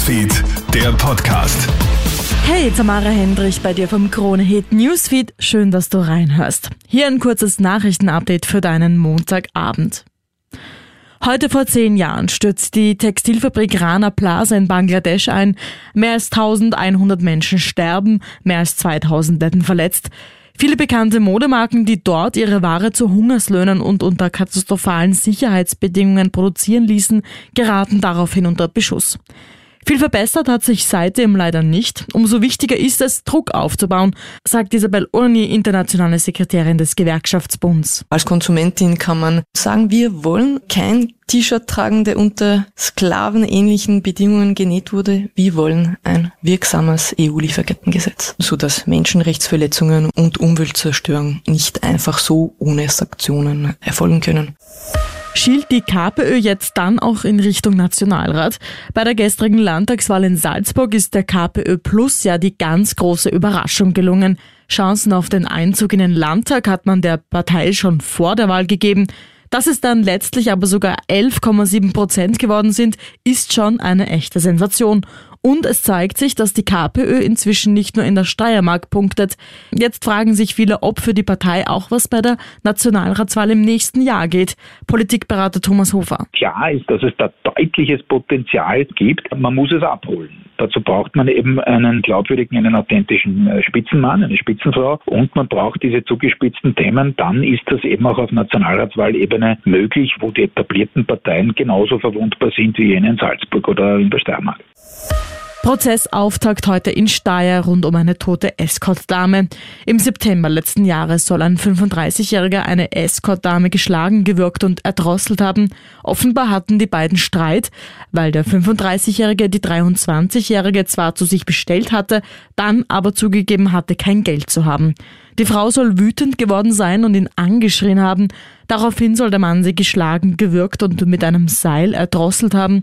Newsfeed, der Podcast. Hey, Tamara Hendrich bei dir vom Krone Hit Newsfeed. Schön, dass du reinhörst. Hier ein kurzes Nachrichtenupdate für deinen Montagabend. Heute vor zehn Jahren stürzt die Textilfabrik Rana Plaza in Bangladesch ein. Mehr als 1100 Menschen sterben, mehr als 2000 werden verletzt. Viele bekannte Modemarken, die dort ihre Ware zu Hungerslöhnen und unter katastrophalen Sicherheitsbedingungen produzieren ließen, geraten daraufhin unter Beschuss. Viel verbessert hat sich seitdem leider nicht. Umso wichtiger ist es, Druck aufzubauen, sagt Isabel Urni, internationale Sekretärin des Gewerkschaftsbunds. Als Konsumentin kann man sagen, wir wollen kein T-Shirt tragen, der unter sklavenähnlichen Bedingungen genäht wurde. Wir wollen ein wirksames EU-Lieferkettengesetz, sodass Menschenrechtsverletzungen und Umweltzerstörung nicht einfach so ohne Sanktionen erfolgen können schielt die KPÖ jetzt dann auch in Richtung Nationalrat. Bei der gestrigen Landtagswahl in Salzburg ist der KPÖ Plus ja die ganz große Überraschung gelungen. Chancen auf den Einzug in den Landtag hat man der Partei schon vor der Wahl gegeben. Dass es dann letztlich aber sogar 11,7 Prozent geworden sind, ist schon eine echte Sensation. Und es zeigt sich, dass die KPÖ inzwischen nicht nur in der Steiermark punktet. Jetzt fragen sich viele, ob für die Partei auch was bei der Nationalratswahl im nächsten Jahr geht. Politikberater Thomas Hofer. Klar ist, dass es da deutliches Potenzial gibt. Man muss es abholen. Dazu braucht man eben einen glaubwürdigen, einen authentischen äh, Spitzenmann, eine Spitzenfrau und man braucht diese zugespitzten Themen. Dann ist das eben auch auf Nationalratswahlebene möglich, wo die etablierten Parteien genauso verwundbar sind wie jene in Salzburg oder in der Steiermark. Prozessauftakt heute in Steyr rund um eine tote Escort-Dame. Im September letzten Jahres soll ein 35-Jähriger eine Escort-Dame geschlagen, gewürgt und erdrosselt haben. Offenbar hatten die beiden Streit, weil der 35-Jährige die 23-Jährige zwar zu sich bestellt hatte, dann aber zugegeben hatte, kein Geld zu haben. Die Frau soll wütend geworden sein und ihn angeschrien haben. Daraufhin soll der Mann sie geschlagen, gewürgt und mit einem Seil erdrosselt haben.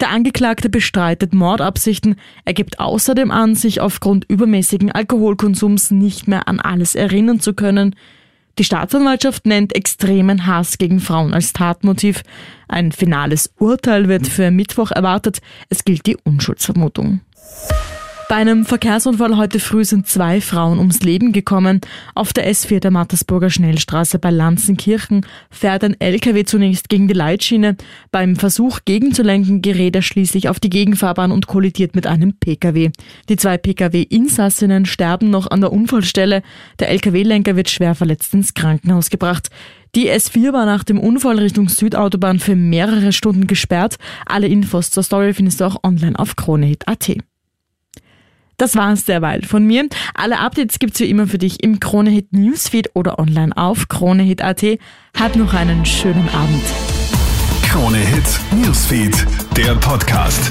Der Angeklagte bestreitet Mordabsichten. Er gibt außerdem an, sich aufgrund übermäßigen Alkoholkonsums nicht mehr an alles erinnern zu können. Die Staatsanwaltschaft nennt extremen Hass gegen Frauen als Tatmotiv. Ein finales Urteil wird für Mittwoch erwartet. Es gilt die Unschuldsvermutung. Bei einem Verkehrsunfall heute früh sind zwei Frauen ums Leben gekommen. Auf der S4 der Mattersburger Schnellstraße bei Lanzenkirchen fährt ein LKW zunächst gegen die Leitschiene. Beim Versuch gegenzulenken gerät er schließlich auf die Gegenfahrbahn und kollidiert mit einem Pkw. Die zwei Pkw-Insassinnen sterben noch an der Unfallstelle. Der LKW-Lenker wird schwer verletzt ins Krankenhaus gebracht. Die S4 war nach dem Unfall Richtung Südautobahn für mehrere Stunden gesperrt. Alle Infos zur Story findest du auch online auf kronehit.at. Das war's derweil von mir. Alle Updates gibt's wie immer für dich im Kronehit Newsfeed oder online auf kronehit.at. Hab noch einen schönen Abend. Kronehit Newsfeed, der Podcast.